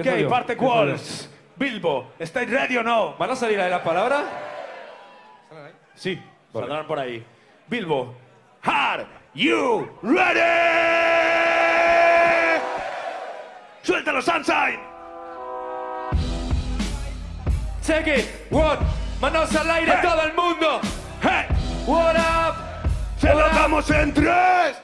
Ok, parte Walls. Bilbo, ¿estáis ready o no? ¿Van a salir ahí las palabras? Sí, saldrán por ahí. Bilbo, ¿Are you ready? ¡Suéltalo, Sunshine! Check it, what? Manos al aire, Hey. todo el mundo. ¡Hey! What up? ¡Se lo up? damos en tres!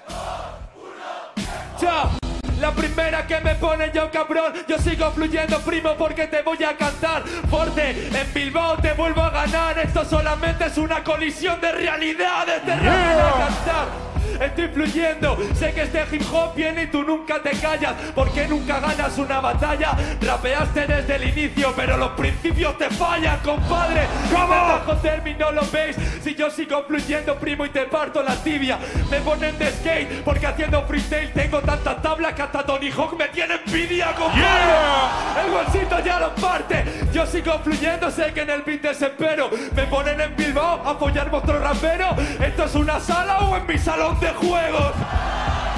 Chao. La primera que me pone yo cabrón Yo sigo fluyendo primo porque te voy a cantar Fuerte, en Bilbao te vuelvo a ganar Esto solamente es una colisión de realidades Te yeah. a cantar Estoy fluyendo, sé que este hip hop viene y tú nunca te callas. Porque nunca ganas una batalla Rapeaste desde el inicio pero los principios te fallan, compadre. ¿Cómo? bajo término lo veis. Si yo sigo fluyendo primo y te parto la tibia. Me ponen de skate porque haciendo freestyle Tengo tantas tablas que hasta Tony Hawk me tiene envidia compadre. El bolsito ya lo parte. Yo sigo fluyendo, sé que en el beat desespero. Me ponen en Bilbao a apoyar vuestro rapero ¿Esto es una sala o en mi salón de juegos?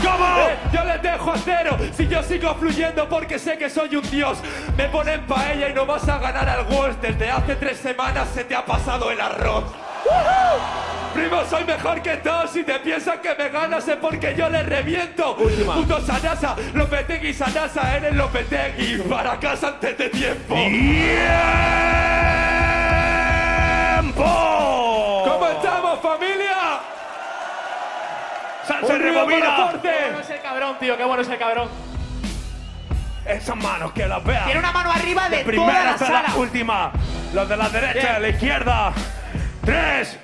¿Cómo? Eh, yo les dejo a cero si yo sigo fluyendo porque sé que soy un dios. Me ponen paella y no vas a ganar al Wolves. Desde hace tres semanas se te ha pasado el arroz. Primo, soy mejor que todos. Si te piensas que me ganas es porque yo les reviento. Última. Puto Sanasa, Lopetegui, Sanasa, eres Lopetegui. Para casa antes de tiempo. ¡Tiempo! ¿Cómo estamos, familia? ¡Salsa y ¡Un ruido para rebobina! Qué bueno es el cabrón, tío, qué bueno es el cabrón. Esas manos que las vean. Tiene una mano arriba de, de toda primera la hasta sala. la última. Los de la derecha, Bien. a la izquierda. Tres.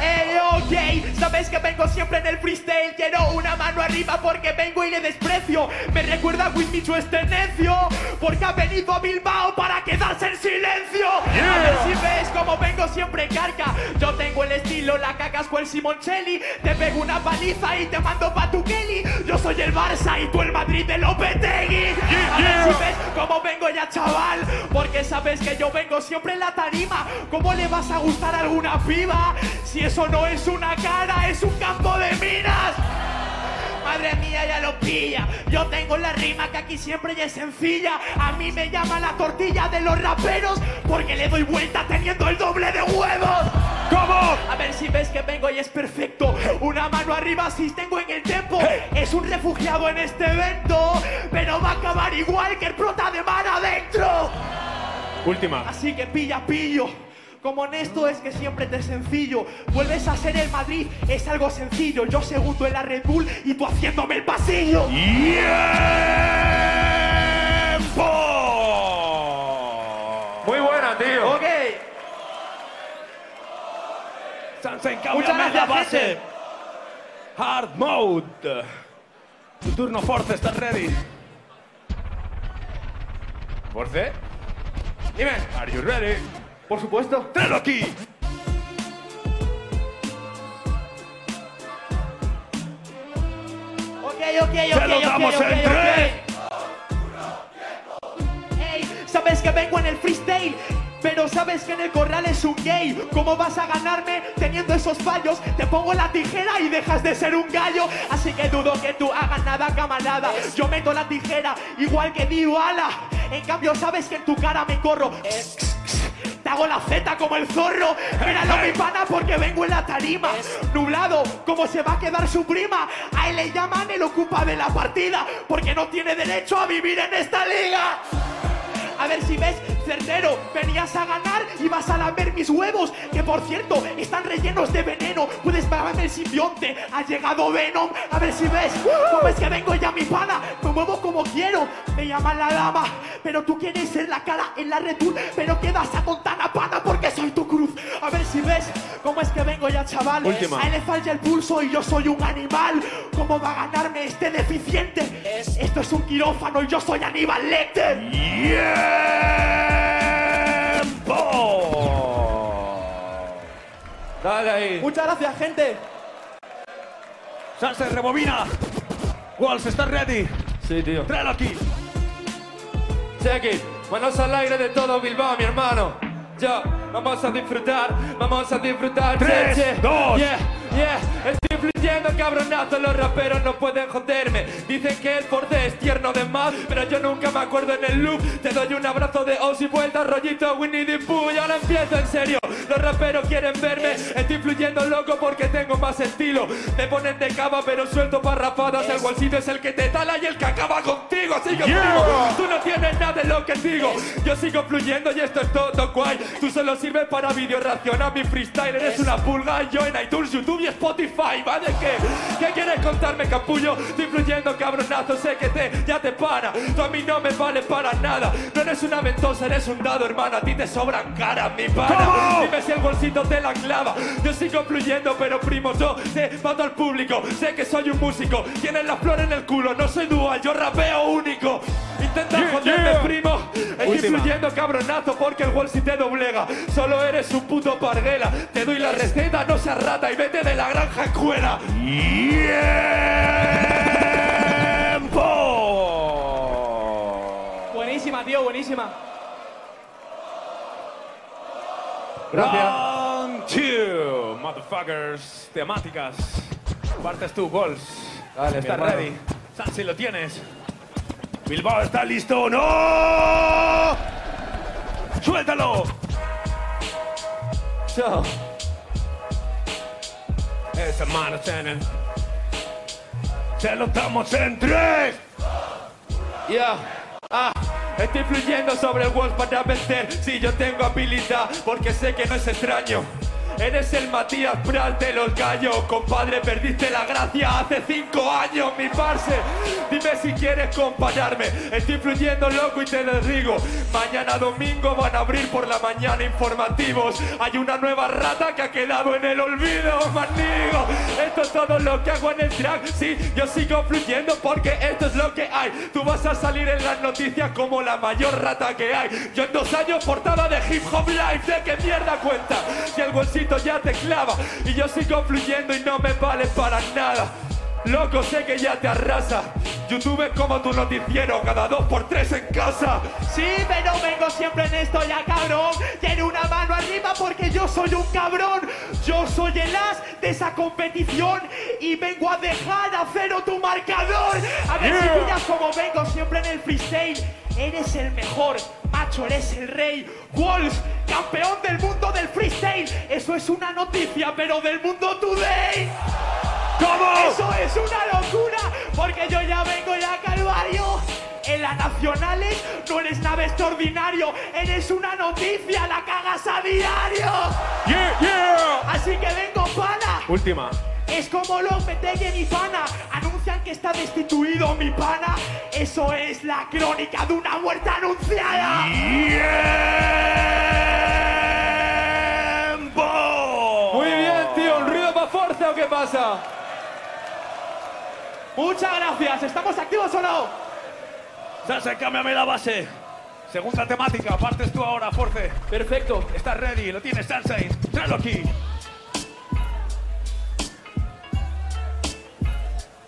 Ey, ok, sabes que vengo siempre en el freestyle. Quiero una mano arriba porque vengo y le desprecio. Me recuerda a Winmichu este necio Porque ha venido a Bilbao para quedarse en silencio. A ver si ves como vengo siempre carga. Yo tengo el estilo, la cacas con el Simoncelli. Te pego una paliza y te mando pa' tu Kelly. Yo soy el Barça y tú el Madrid de Lopetegui. A ver si ves cómo vengo ya chaval Porque sabes que yo vengo siempre en la tarima. ¿Cómo le vas a gustar a alguna piba? Si eso no es una cara, es un campo de minas Madre mía, ya lo pilla. Yo tengo la rima que aquí siempre ya es sencilla. A mí me llama la tortilla de los raperos porque le doy vuelta teniendo el doble de huevos. ¿Cómo? A ver si ves que vengo y es perfecto. Una mano arriba si tengo en el tempo. Es un refugiado en este evento, pero va a acabar igual que el prota de mar adentro. Última. Así que pilla, pillo. Como honesto es que siempre te es sencillo. Vuelves a ser el Madrid, es algo sencillo. Yo segundo en la Red Bull y tú haciéndome el pasillo. ¡Tiempo! Muy buena, tío. Ok. Sansen, Muchas cámbiame la gracias, base. gente. Hard mode. Tu turno, Force, ¿estás ready? Force. Dime. Are you ready? Por supuesto. ¡Tráelo aquí! Ok, ok, ok, ¡Se lo damos en tres! Ey, sabes que vengo en el freestyle. Pero sabes que en el corral es un gay. ¿Cómo vas a ganarme teniendo esos fallos? Te pongo la tijera y dejas de ser un gallo. Así que dudo que tú hagas nada, camarada. Yo meto la tijera igual que Dybala. En cambio, sabes que en tu cara me corro. Te hago la Z como el zorro. Míralo mi pana porque vengo en la tarima. Nublado, como se va a quedar su prima. A él le llaman el ocupa de la partida. Porque no tiene derecho a vivir en esta liga. A ver si ves, certero, venías a ganar y vas a lamer mis huevos, que por cierto, están rellenos de veneno. Puedes pagarme el simbionte, ha llegado Venom, a ver si ves cómo es que vengo ya mi pana, me muevo como quiero, me llaman la dama, pero tú quieres ser la cara en la Red Bull, pero quedas a tontana pana porque soy tu cruz. A ver si ves cómo es que vengo ya, chaval. Última. A él le falla el pulso y yo soy un animal. ¿Cómo va a ganarme este deficiente? Esto es un quirófano y yo soy Aníbal Lecter. ¡Tiempo! Dale ahí. Muchas gracias, gente. Sanse, rebobina. Walls, ¿estás ready? Sí, tío. Tráelo aquí. Check it. Manos al aire de todo Bilbao, mi hermano. Ya, vamos a disfrutar, vamos a disfrutar. Tres, che, che. dos. Yeah, yeah. Fluyendo, cabronazo, los raperos no pueden joderme. Dicen que el Forte es tierno de más, pero yo nunca me acuerdo en el loop. Te doy un abrazo de os y vuelta, rollito Winnie the Pooh. Y ahora empiezo en serio. Los raperos quieren verme. Estoy fluyendo loco porque tengo más estilo. Me ponen de cava, pero suelto parrafadas. El bolsillo es el que te tala y el que acaba contigo. Así que Yeah. tú no tienes nada de lo que digo. Yo sigo fluyendo y esto es todo guay. Tú solo sirves para vídeo reaccionar mi freestyle. Eres una pulga. Yo en iTunes, YouTube y Spotify. ¿Vale? ¿Qué? ¿Qué quieres contarme, capullo? Estoy fluyendo, cabronazo. Sé que te, ya te para. Tú a mí no me vale para nada. No eres una ventosa, eres un dado, hermano. A ti te sobran caras, mi pana. ¿Cómo? Dime si el bolsito te la clava. Yo sigo fluyendo, pero primo, yo te mato al público. Sé que soy un músico. Tienes la flor en el culo. No soy dual, yo rapeo único. Intenta Yeah, joderme, yeah. primo. Estoy fluyendo, cabronazo, porque el wall si te doblega. Solo eres un puto parguela. Te doy la receta, no seas rata y vete de la granja escuela. ¡Tiempo! Buenísima, tío, buenísima. Round two, motherfuckers. Temáticas. Partes tú, Walls. Dale, ¿Estás ready? Sansi, lo tienes. Bilbao está listo. ¡No! ¡Suéltalo! Chao. Esa mano tienen. Se lo damos en tres. Ya. Ah, estoy fluyendo sobre el wall para vencer. Si yo tengo habilidad, porque sé que no es extraño. Eres el Matías Prat de los gallos. Compadre, perdiste la gracia hace cinco años, mi parce. Dime si quieres compararme. Estoy fluyendo loco y te digo. Mañana domingo van a abrir por la mañana informativos. Hay una nueva rata que ha quedado en el olvido, manigo. Esto es todo lo que hago en el track. Sí, yo sigo fluyendo porque esto es lo que hay. Tú vas a salir en las noticias como la mayor rata que hay. Yo en dos años portada de Hip Hop Life. ¿De qué mierda cuenta? Si bolsito ya te clava y yo sigo fluyendo y no me vale para nada. Loco, sé que ya te arrasa. YouTube es como tu noticiero, cada dos por tres en casa. Sí, pero vengo siempre en esto ya, cabrón. Tiene una mano arriba porque yo soy un cabrón. Yo soy el as de esa competición y vengo a dejar a cero tu marcador. A ver si Yeah. pillas como vengo siempre en el freestyle. Eres el mejor, macho, eres el rey. Walls, campeón del mundo del freestyle. Eso es una noticia, pero del mundo today. ¿Cómo? Eso es una locura, porque yo ya vengo ya calvario. En las nacionales no eres nada extraordinario, eres una noticia, la cagas a diario. Yeah, yeah. Así que vengo pana. Última. Es como Lopetegui mi pana. Anuncian que está destituido mi pana. Eso es la crónica de una muerte anunciada. ¡Tiempo! Muy bien, tío. ¿Un ruido para fuerza o qué pasa? Muchas gracias. ¿Estamos activos o no? Sanse, cámbiame la base. Segunda temática, partes tú ahora, Force. Perfecto. Estás ready, lo tienes, Sansei. Tráelo aquí.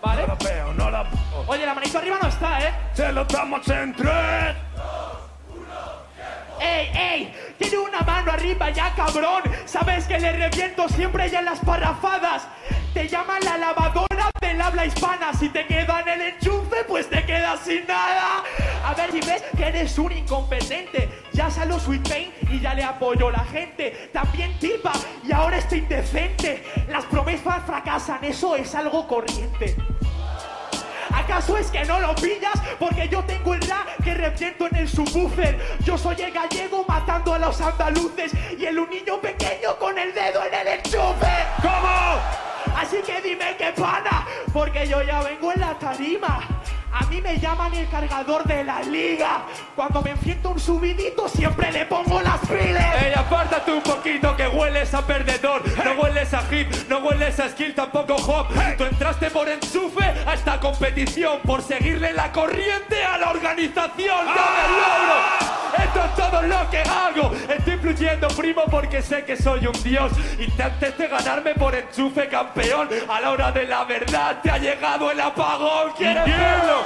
Vale. No la veo, no la veo. Oye, la manito arriba no está, ¿eh? Se lo damos en tres. ¡Ey, ey! Tiene una mano arriba ya, cabrón. Sabes que le reviento siempre ya en las parrafadas. Te llaman la lavadora del habla hispana. Si te quedan el enchufe, pues te quedas sin nada. A ver si ves que eres un incompetente. Ya salió Sweet Pain y ya le apoyó la gente. También tipa y ahora está indecente. Las promesas fracasan, eso es algo corriente. ¿Acaso es que no lo pillas? Porque yo tengo el rap que reviento en el subwoofer. Yo soy el gallego matando a los andaluces y el un niño pequeño con el dedo en el enchufe. ¿Cómo? Así que dime qué pana, porque yo ya vengo mí me llaman el cargador de la liga. Cuando me enfrento un subidito siempre le pongo las pilas. Ey, apártate un poquito que hueles a perdedor. No hueles a hip, no hueles a skill, tampoco hop. Tú entraste por enchufe a esta competición, por seguirle la corriente a la organización. ¡Dame el logro! Esto es todo lo que hago. Estoy fluyendo, primo, porque sé que soy un dios. Intentaste ganarme por enchufe, campeón. A la hora de la verdad te ha llegado el apagón. ¿Quieres verlo?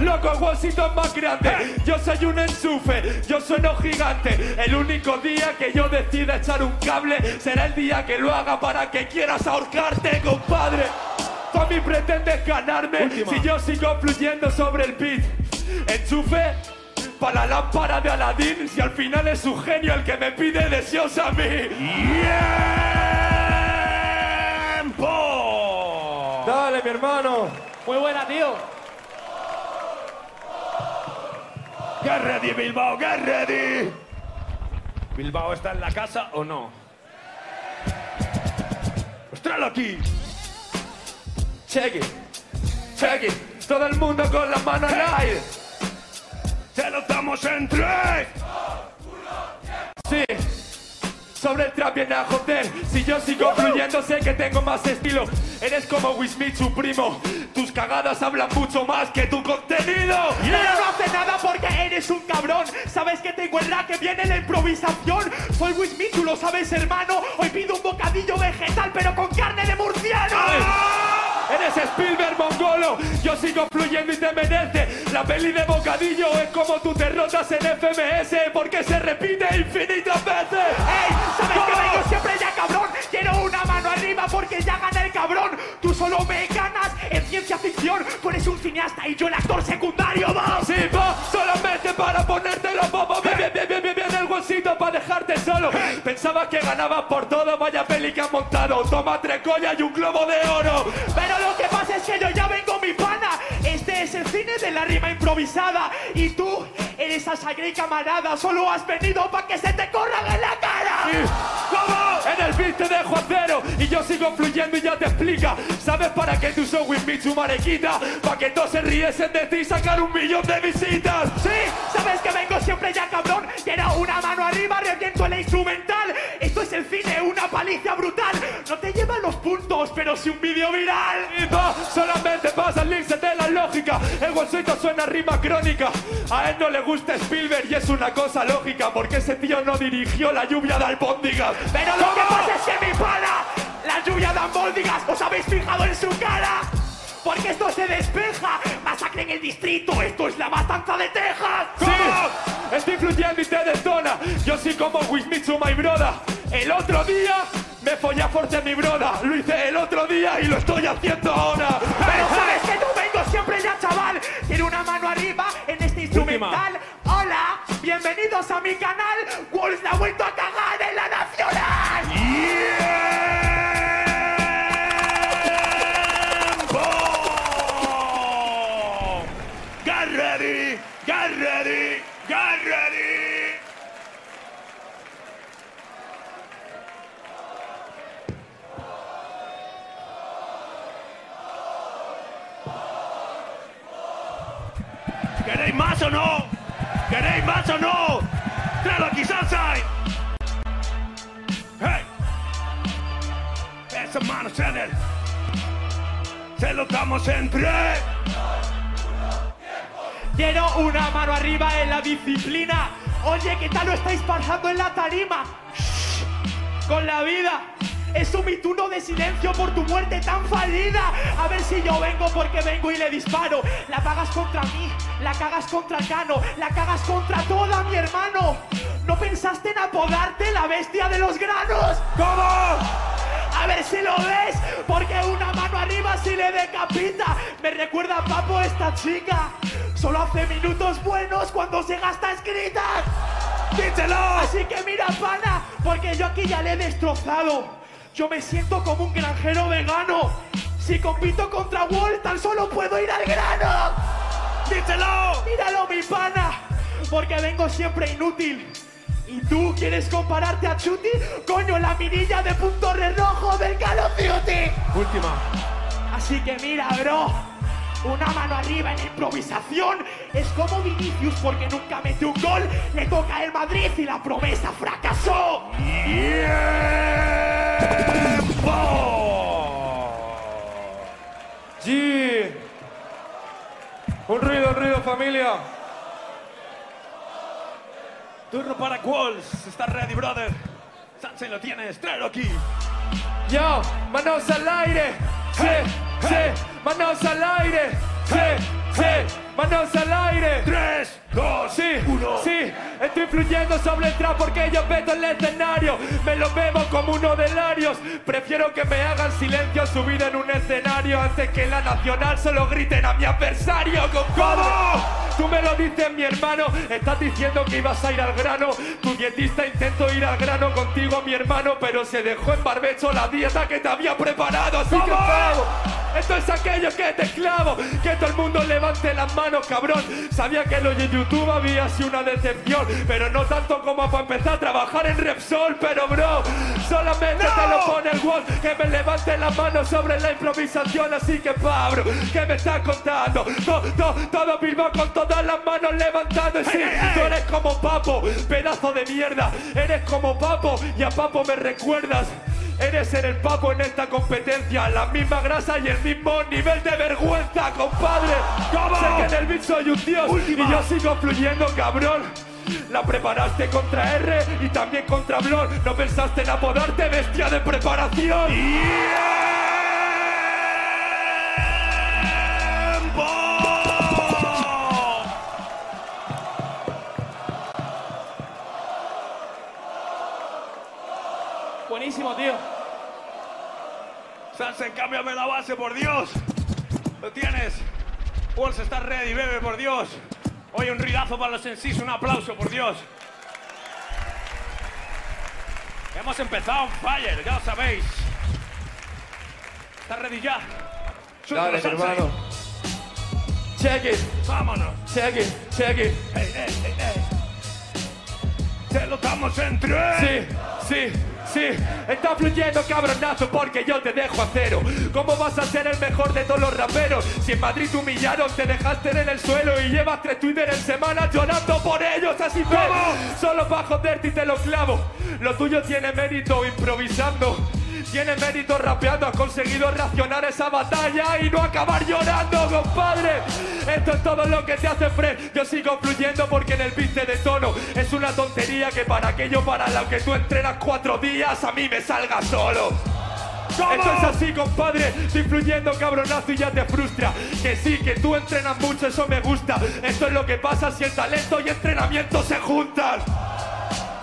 Loco, es más grande. Yo soy un enchufe, yo sueno gigante. El único día que yo decida echar un cable será el día que lo haga para que quieras ahorcarte, compadre. Tú a mí pretendes ganarme si yo sigo fluyendo sobre el beat. Enchufe para la lámpara de Aladín si al final es su genio el que me pide deseos a mí. ¡Tiempo! Dale, mi hermano. Muy buena, tío. ¡Get ready, Bilbao! ¡Get ready! ¿Bilbao está en la casa o no? Tráelo aquí. Check it. Check it. Todo el mundo con la mano al aire. ¡Se lo damos en tres! Sí. Sobre el trap viene a joder. Si yo sigo fluyendo, sé que tengo más estilo. Eres como Wismith, su primo. Tus cagadas hablan mucho más que tu contenido. Pero no hace nada porque eres un cabrón. Sabes que tengo el que viene en la improvisación. Soy Wismith, tú lo sabes, hermano. Hoy pido un bocadillo vegetal, pero con carne de murciano. Eres Spielberg mongolo, yo sigo fluyendo y te merece. La peli de bocadillo es como tú derrotas en FMS porque se repite infinitas veces. ¡Ey! ¿Sabes que vengo siempre ya, cabrón? Quiero una mano arriba porque ya gana el cabrón. Tú solo me ganas en ciencia ficción. Tú eres un cineasta y yo el actor secundario, vamos. Sí, va, solamente para ponértelo bobo. Bien, bien, bien, bien, huesito para dejarte solo. Pensaba que ganaba por todo, vaya peli que han montado. Toma tres collas y un globo de oro. Pero lo que pasa es que yo ya vengo mi pana. Este es el cine de la rima improvisada. Y tú eres a sangre y camarada. Solo has venido para que se te corran en la cara. ¿Cómo? En el beat te dejo a cero y yo sigo fluyendo y ya te explica. ¿Sabes para qué tú usó With Me su marequita? Para que todos se riesen de ti y sacar un millón de visitas. Sí, sabes que vengo siempre ya, cabrón. El cine, una paliza brutal. No te llevan los puntos, pero sí un vídeo viral. Y va, solamente pasa el link, se te la lógica. El bolsito suena rima crónica. A él no le gusta Spielberg y es una cosa lógica porque ese tío no dirigió la lluvia de albóndigas. Pero lo que pasa es que mi pana, la lluvia de ambóldigas, ¿os habéis fijado en su cara? Porque esto se despeja. Masacre en el distrito, esto es la matanza de Texas. Sí, estoy fluyendo y te detona. Yo soy como Wismitsu, my broda. El otro día me follé a fuerte a mi broda. Lo hice el otro día y lo estoy haciendo ahora. Pero sabes que no vengo siempre ya, chaval. Tiene una mano arriba en este instrumental. Hola, bienvenidos a mi canal. Wolves la ha vuelto a cagar en la nacional. ¡Tiempo! Porque vengo y le disparo. La pagas contra mí, la cagas contra Cano, la cagas contra toda mi hermano. ¿No pensaste en apodarte la bestia de los granos? ¿Cómo? A ver si lo ves, porque una mano arriba si le decapita. Me recuerda a Papo esta chica. Solo hace minutos buenos cuando se gasta escritas. ¡Díselo! Así que mira, pana, porque yo aquí ya le he destrozado. Yo me siento como un granjero vegano. Si compito contra Wall, tan solo puedo ir al grano. ¡Díselo! Míralo, mi pana, porque vengo siempre inútil. ¿Y tú quieres compararte a Chuti? Coño, la mirilla de punto re rojo del Call of Duty. Última. Así que mira, bro, una mano arriba en improvisación es como Vinicius porque nunca metió un gol, le toca el Madrid y la promesa fracasó. Un ruido, un ruido, familia. Turno para Qualls. ¿Estás ready, brother? Sanse lo tienes, tráelo aquí. Yo, manos al aire. Sí, sí, manos al aire. Sí, sí, manos al aire. Tres, dos, Sí, uno. sí, estoy fluyendo sobre el trap porque yo veto el escenario. Me lo bebo como uno de Larios. Prefiero que me hagan silencio subir en un escenario antes que la nacional solo griten a mi adversario, compadre. Tú me lo dices, mi hermano. Estás diciendo que ibas a ir al grano. Tu dietista intentó ir al grano contigo, mi hermano, pero se dejó en barbecho la dieta que te había preparado. Así que, pavo, esto es aquello que te clavo. Que todo el mundo levante las manos, cabrón. Sabía que lo YouTube había sido una decepción, pero no tanto como para empezar a trabajar en Repsol. Pero, bro, solamente te lo pone el wall. Que me levante las manos sobre la improvisación. Así que, Pablo, ¿qué me estás contando? To- to- todo Bilbao con todas las manos levantando. Y Sí, tú eres como Papo, pedazo de mierda. Eres como Papo y a Papo me recuerdas. Eres ser el papo en esta competencia, la misma grasa y el mismo nivel de vergüenza, compadre. Sé que en el beat soy un dios y yo sigo fluyendo, cabrón. La preparaste contra R y también contra Blon. No pensaste en apodarte bestia de preparación. Sanse, cámbiame la base, por Dios. Lo tienes. Walls, estás ready, bebe, por Dios. Oye, un ridazo para los sensis, un aplauso, por Dios. Hemos empezado on fire, ya lo sabéis. ¿Estás ready ya? Dale, hermano. Check it, Vámonos. check it, check it. Ey, ey, ey, ey. Te lo damos en tres. Sí, sí, está fluyendo cabronazo porque yo te dejo a cero. ¿Cómo vas a ser el mejor de todos los raperos? Si en Madrid te humillaron, te dejaste en el suelo y llevas tres Twitter en semana llorando por ellos, así que solo para joderte y te lo clavo. Lo tuyo tiene mérito improvisando. Tiene mérito rapeando, has conseguido racionar esa batalla y no acabar llorando, compadre. Esto es todo lo que te hace Fred. Yo sigo fluyendo porque en el beat te detono. Es una tontería que para aquello para lo que tú entrenas cuatro días a mí me salga solo. Esto es así, compadre. Estoy fluyendo, cabronazo, y ya te frustra. Que sí, que tú entrenas mucho, eso me gusta. Esto es lo que pasa si el talento y entrenamiento se juntan.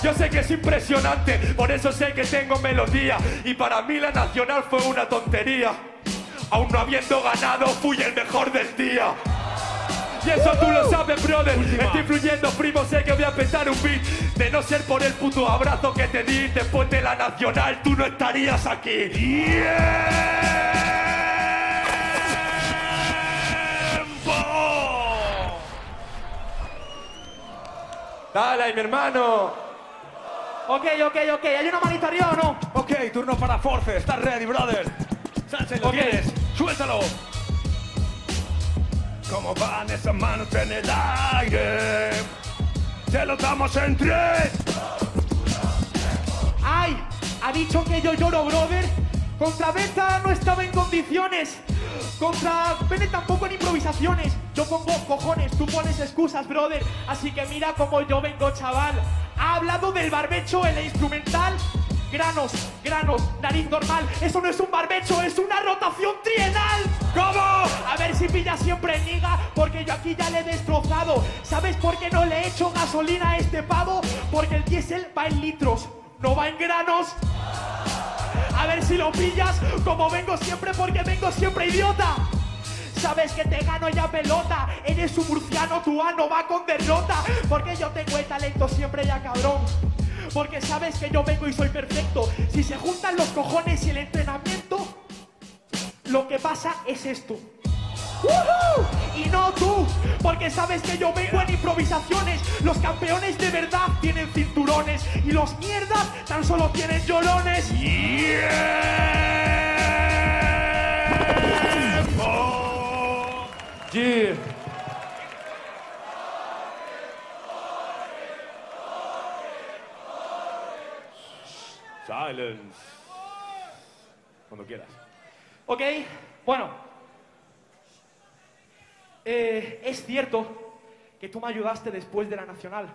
Yo sé que es impresionante, por eso sé que tengo melodía. Y para mí la nacional fue una tontería. Aún no habiendo ganado, fui el mejor del día. Y eso tú lo sabes, brother. Estoy fluyendo, primo, sé que voy a petar un beat. De no ser por el puto abrazo que te di después de la nacional, tú no estarías aquí. ¡Tiempo! Dale, mi hermano. Ok, ok, ok. ¿Hay una manita arriba o no? Ok, turno para Force. ¿Estás ready, brother? Sanse, lo Ok. tienes. Suéltalo. ¿Cómo van esas manos en el aire? Te lo damos en tres. ¡Ay! Ha dicho que yo lloro, brother. Contra Beta no estaba en condiciones. Contra Bene tampoco en improvisaciones. Yo pongo cojones, tú pones excusas, brother. Así que mira cómo yo vengo, chaval. Ha hablado del barbecho en la instrumental. Granos, granos, nariz normal. Eso no es un barbecho, es una rotación trienal. ¿Cómo? A ver si pilla siempre niga, porque yo aquí ya le he destrozado. ¿Sabes por qué no le he hecho gasolina a este pavo? Porque el diésel va en litros, no va en granos. A ver si lo pillas, como vengo siempre, porque vengo siempre idiota. Sabes que te gano ya pelota, eres un murciano, tu ano va con derrota. Porque yo tengo el talento siempre ya cabrón. Porque sabes que yo vengo y soy perfecto. Si se juntan los cojones y el entrenamiento, Lo que pasa es esto. ¡Woohoo! Y no tú, porque sabes que yo vengo en improvisaciones. Los campeones de verdad tienen cinturones y los mierdas tan solo tienen llorones. Silence. Cuando quieras. Ok, bueno. Eh, es cierto que tú me ayudaste después de la Nacional,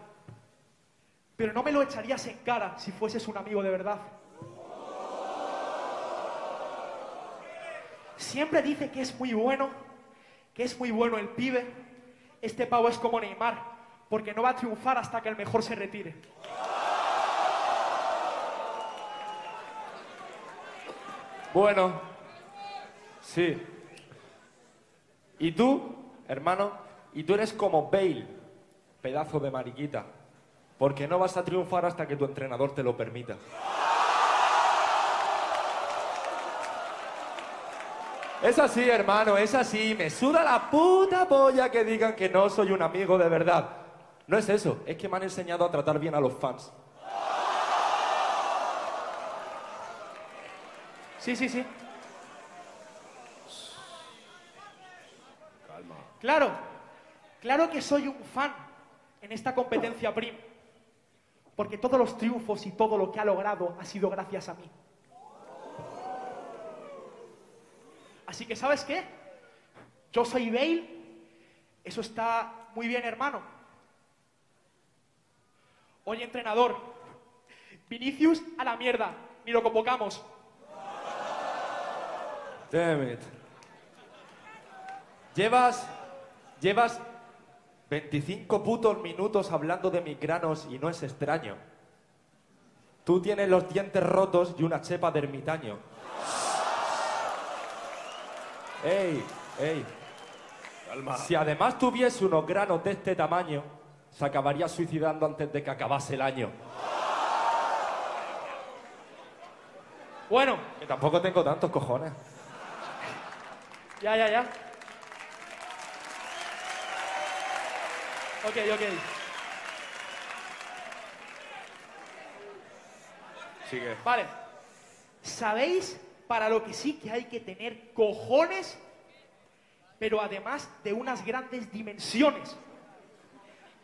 pero no me lo echarías en cara si fueses un amigo de verdad. Siempre dice que es muy bueno, es muy bueno el pibe. Este pavo es como Neymar, porque no va a triunfar hasta que el mejor se retire. Bueno, sí. ¿Y tú, hermano? Y tú eres como Bale, pedazo de mariquita. Porque no vas a triunfar hasta que tu entrenador te lo permita. Es así, hermano, es así. Me suda la puta polla que digan que no soy un amigo de verdad. No es eso, es que me han enseñado a tratar bien a los fans. Sí, sí, sí. Claro, claro que soy un fan en esta competencia PRIM. Porque todos los triunfos y todo lo que ha logrado ha sido gracias a mí. Así que, ¿sabes qué? Yo soy Bale. Eso está muy bien, hermano. Oye, entrenador. Vinicius a la mierda. Ni lo convocamos. Damn it. Llevas. Llevas 25 putos minutos hablando de mis granos y no es extraño. Tú tienes los dientes rotos y una chepa de ermitaño. ¡Ey! ¡Ey! Calma. Si además tuviese unos granos de este tamaño, se acabaría suicidando antes de que acabase el año. Bueno, Que tampoco tengo tantos cojones. ya, ya, ya. Ok, ok. Sigue. Vale. ¿Sabéis para lo que sí que hay que tener cojones? Pero además de unas grandes dimensiones.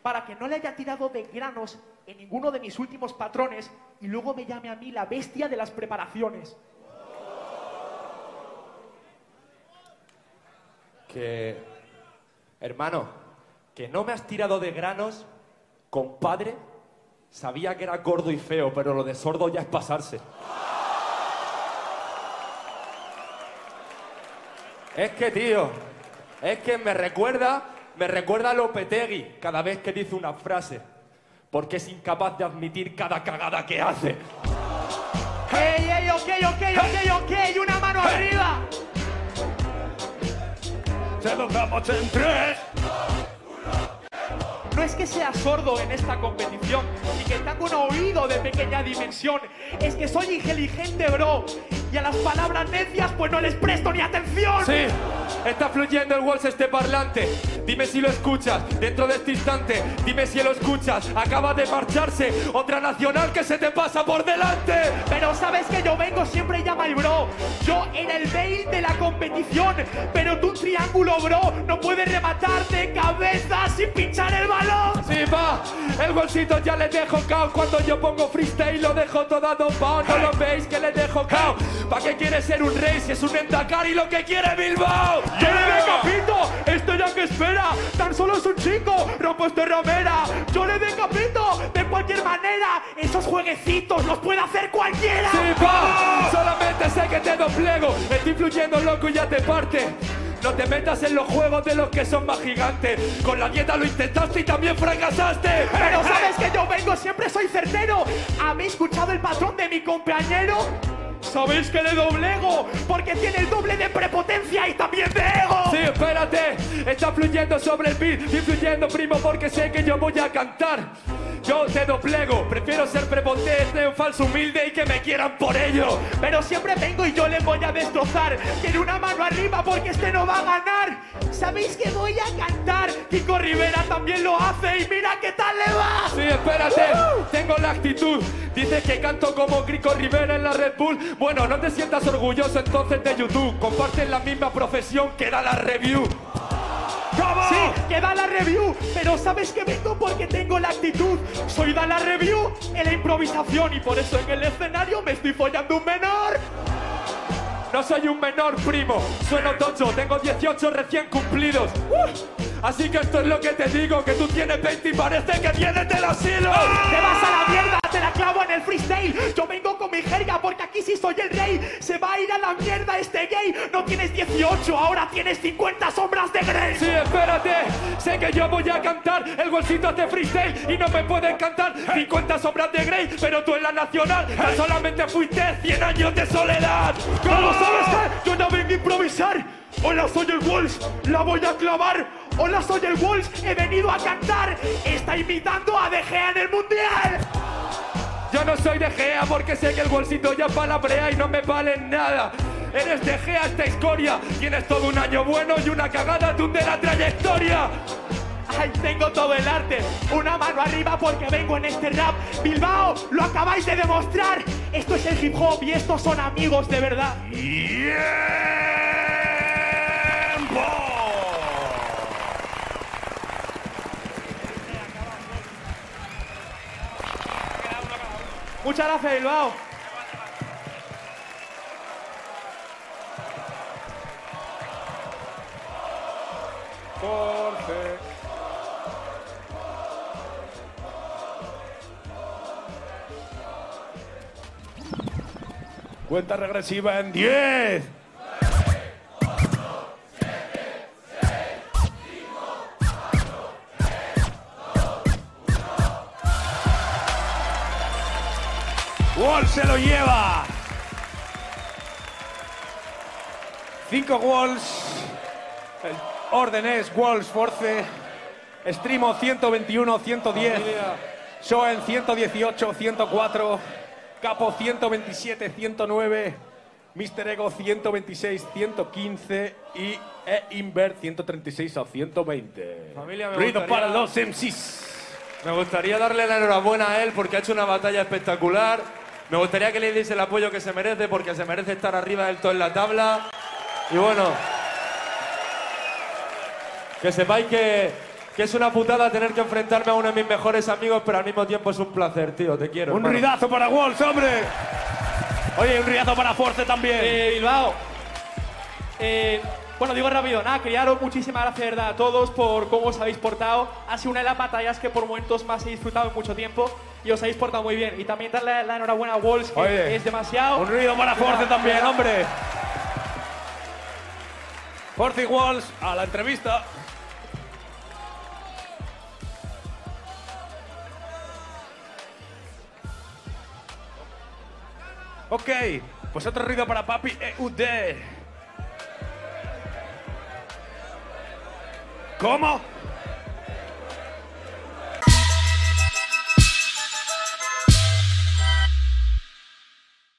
Para que no le haya tirado de granos en ninguno de mis últimos patrones y luego me llame a mí la bestia de las preparaciones. Que, hermano, que no me has tirado de granos, compadre, sabía que era gordo y feo, pero lo de sordo ya es pasarse. Es que, tío, es que me recuerda, me recuerda a Lopetegui cada vez que dice una frase, porque es incapaz de admitir cada cagada que hace. ¡Ey, ey, ok, ok, ok, ok! ¡Una mano arriba! Te tocamos en tres. No es que sea sordo en esta competición y que tenga un oído de pequeña dimensión, es que soy inteligente, bro. Y a las palabras necias, pues no les presto ni atención. Sí, está fluyendo el waltz este parlante. Dime si lo escuchas dentro de este instante. Dime si lo escuchas. Acaba de marcharse otra nacional que se te pasa por delante. Pero sabes que yo vengo siempre llama el bro. Yo era el Bale de la competición. Pero tú un triángulo, bro, no puedes rematar de cabeza sin pinchar el balón. Sí, va, el bolsito ya le dejo cao. Cuando yo pongo freestyle lo dejo todo dopado. No lo veis que le dejo cao. ¿Para qué quiere ser un rey si es un Endacari lo que quiere Bilbao? ¡Yo le solo es un chico! ¡Rompo este ramera! ¡Yo le decapito! ¡De cualquier manera! ¡Esos jueguecitos los puede hacer cualquiera! Sí, va, solamente sé que te doblego. Estoy fluyendo loco y ya te parte. No te metas en los juegos de los que son más gigantes. Con la dieta lo intentaste y también fracasaste. Pero sabes que yo vengo, siempre soy certero. ¿Habéis escuchado el patrón de mi compañero? ¿Sabéis que le doblego? Porque tiene el doble de prepotencia y también de ego. Sí, espérate, está fluyendo sobre el beat, y fluyendo primo porque sé que yo voy a cantar. Yo te doblego, prefiero ser prepotente, un falso humilde y que me quieran por ello. Pero siempre vengo y yo le voy a destrozar. Tiene una mano arriba porque este no va a ganar. ¿Sabéis que voy a cantar? Kiko Rivera también lo hace y mira qué tal le va. Sí, espérate, tengo la actitud. Dices que canto como Kiko Rivera en la Red Bull. Bueno, no te sientas orgulloso entonces de YouTube. Comparten la misma profesión que da la review. Sí, que da la review, pero sabes que vengo porque tengo la actitud. Soy da la review en la improvisación y por eso en el escenario me estoy follando un menor. No soy un menor, primo. Sueno tocho, tengo 18 recién cumplidos. Uh, así que esto es lo que te digo, que tú tienes 20 y parece que vienes del asilo. ¡Te vas a la mierda! ¡Te la clavo en el freestyle! Yo vengo con mi jerga porque aquí sí soy el rey. Se va a ir a la mierda este gay. No tienes 18, ahora tienes 50 sombras de Grey. Sí, espérate. Sé que yo voy a cantar el bolsito de freestyle y no me pueden cantar 50 sombras de Grey, pero tú en la nacional tan solamente fuiste 100 años de soledad. ¿Cómo sabes yo no vengo a improvisar? Hola, soy el Wolves, la voy a clavar. Hola, soy el Wolves, he venido a cantar. Está imitando a De Gea en el Mundial. Yo no soy de Gea porque sé que el bolsito ya palabrea y no me vale nada. Eres de Gea esta escoria. Tienes todo un año bueno y una cagada tú de la trayectoria. Ay, tengo todo el arte. Una mano arriba porque vengo en este rap. Bilbao, lo acabáis de demostrar. Esto es el hip hop y estos son amigos de verdad. Muchas gracias, Bilbao. Cuenta regresiva en 10. Wall se lo lleva. Cinco Walls. El orden es Walls Force. Extremo 121, 110. Shoen 118, 104. Capo 127, 109. Mr. Ego 126, 115 y E Invert 136 a 120. Familia, me gustaría- para los MCs. Me gustaría darle la enhorabuena a él porque ha hecho una batalla espectacular. Me gustaría que le deis el apoyo que se merece porque se merece estar arriba del todo en la tabla. Y bueno, que sepáis que, que es una putada tener que enfrentarme a uno de mis mejores amigos, pero al mismo tiempo es un placer, tío. Te quiero. Un hermano. ruidazo para Walls, hombre. Oye, un ruidazo para Force también. Eh, Bilbao. Eh, bueno, digo rápido, nada, daros muchísimas gracias de verdad a todos por cómo os habéis portado. Ha sido una de las batallas que por momentos más he disfrutado en mucho tiempo y os habéis portado muy bien. Y también darle la enhorabuena a Walls, que Oye, es demasiado. Un ruido para Force también, hombre. Force y Walls a la entrevista. Ok, pues otro ruido para Papi EUD. ¿Cómo?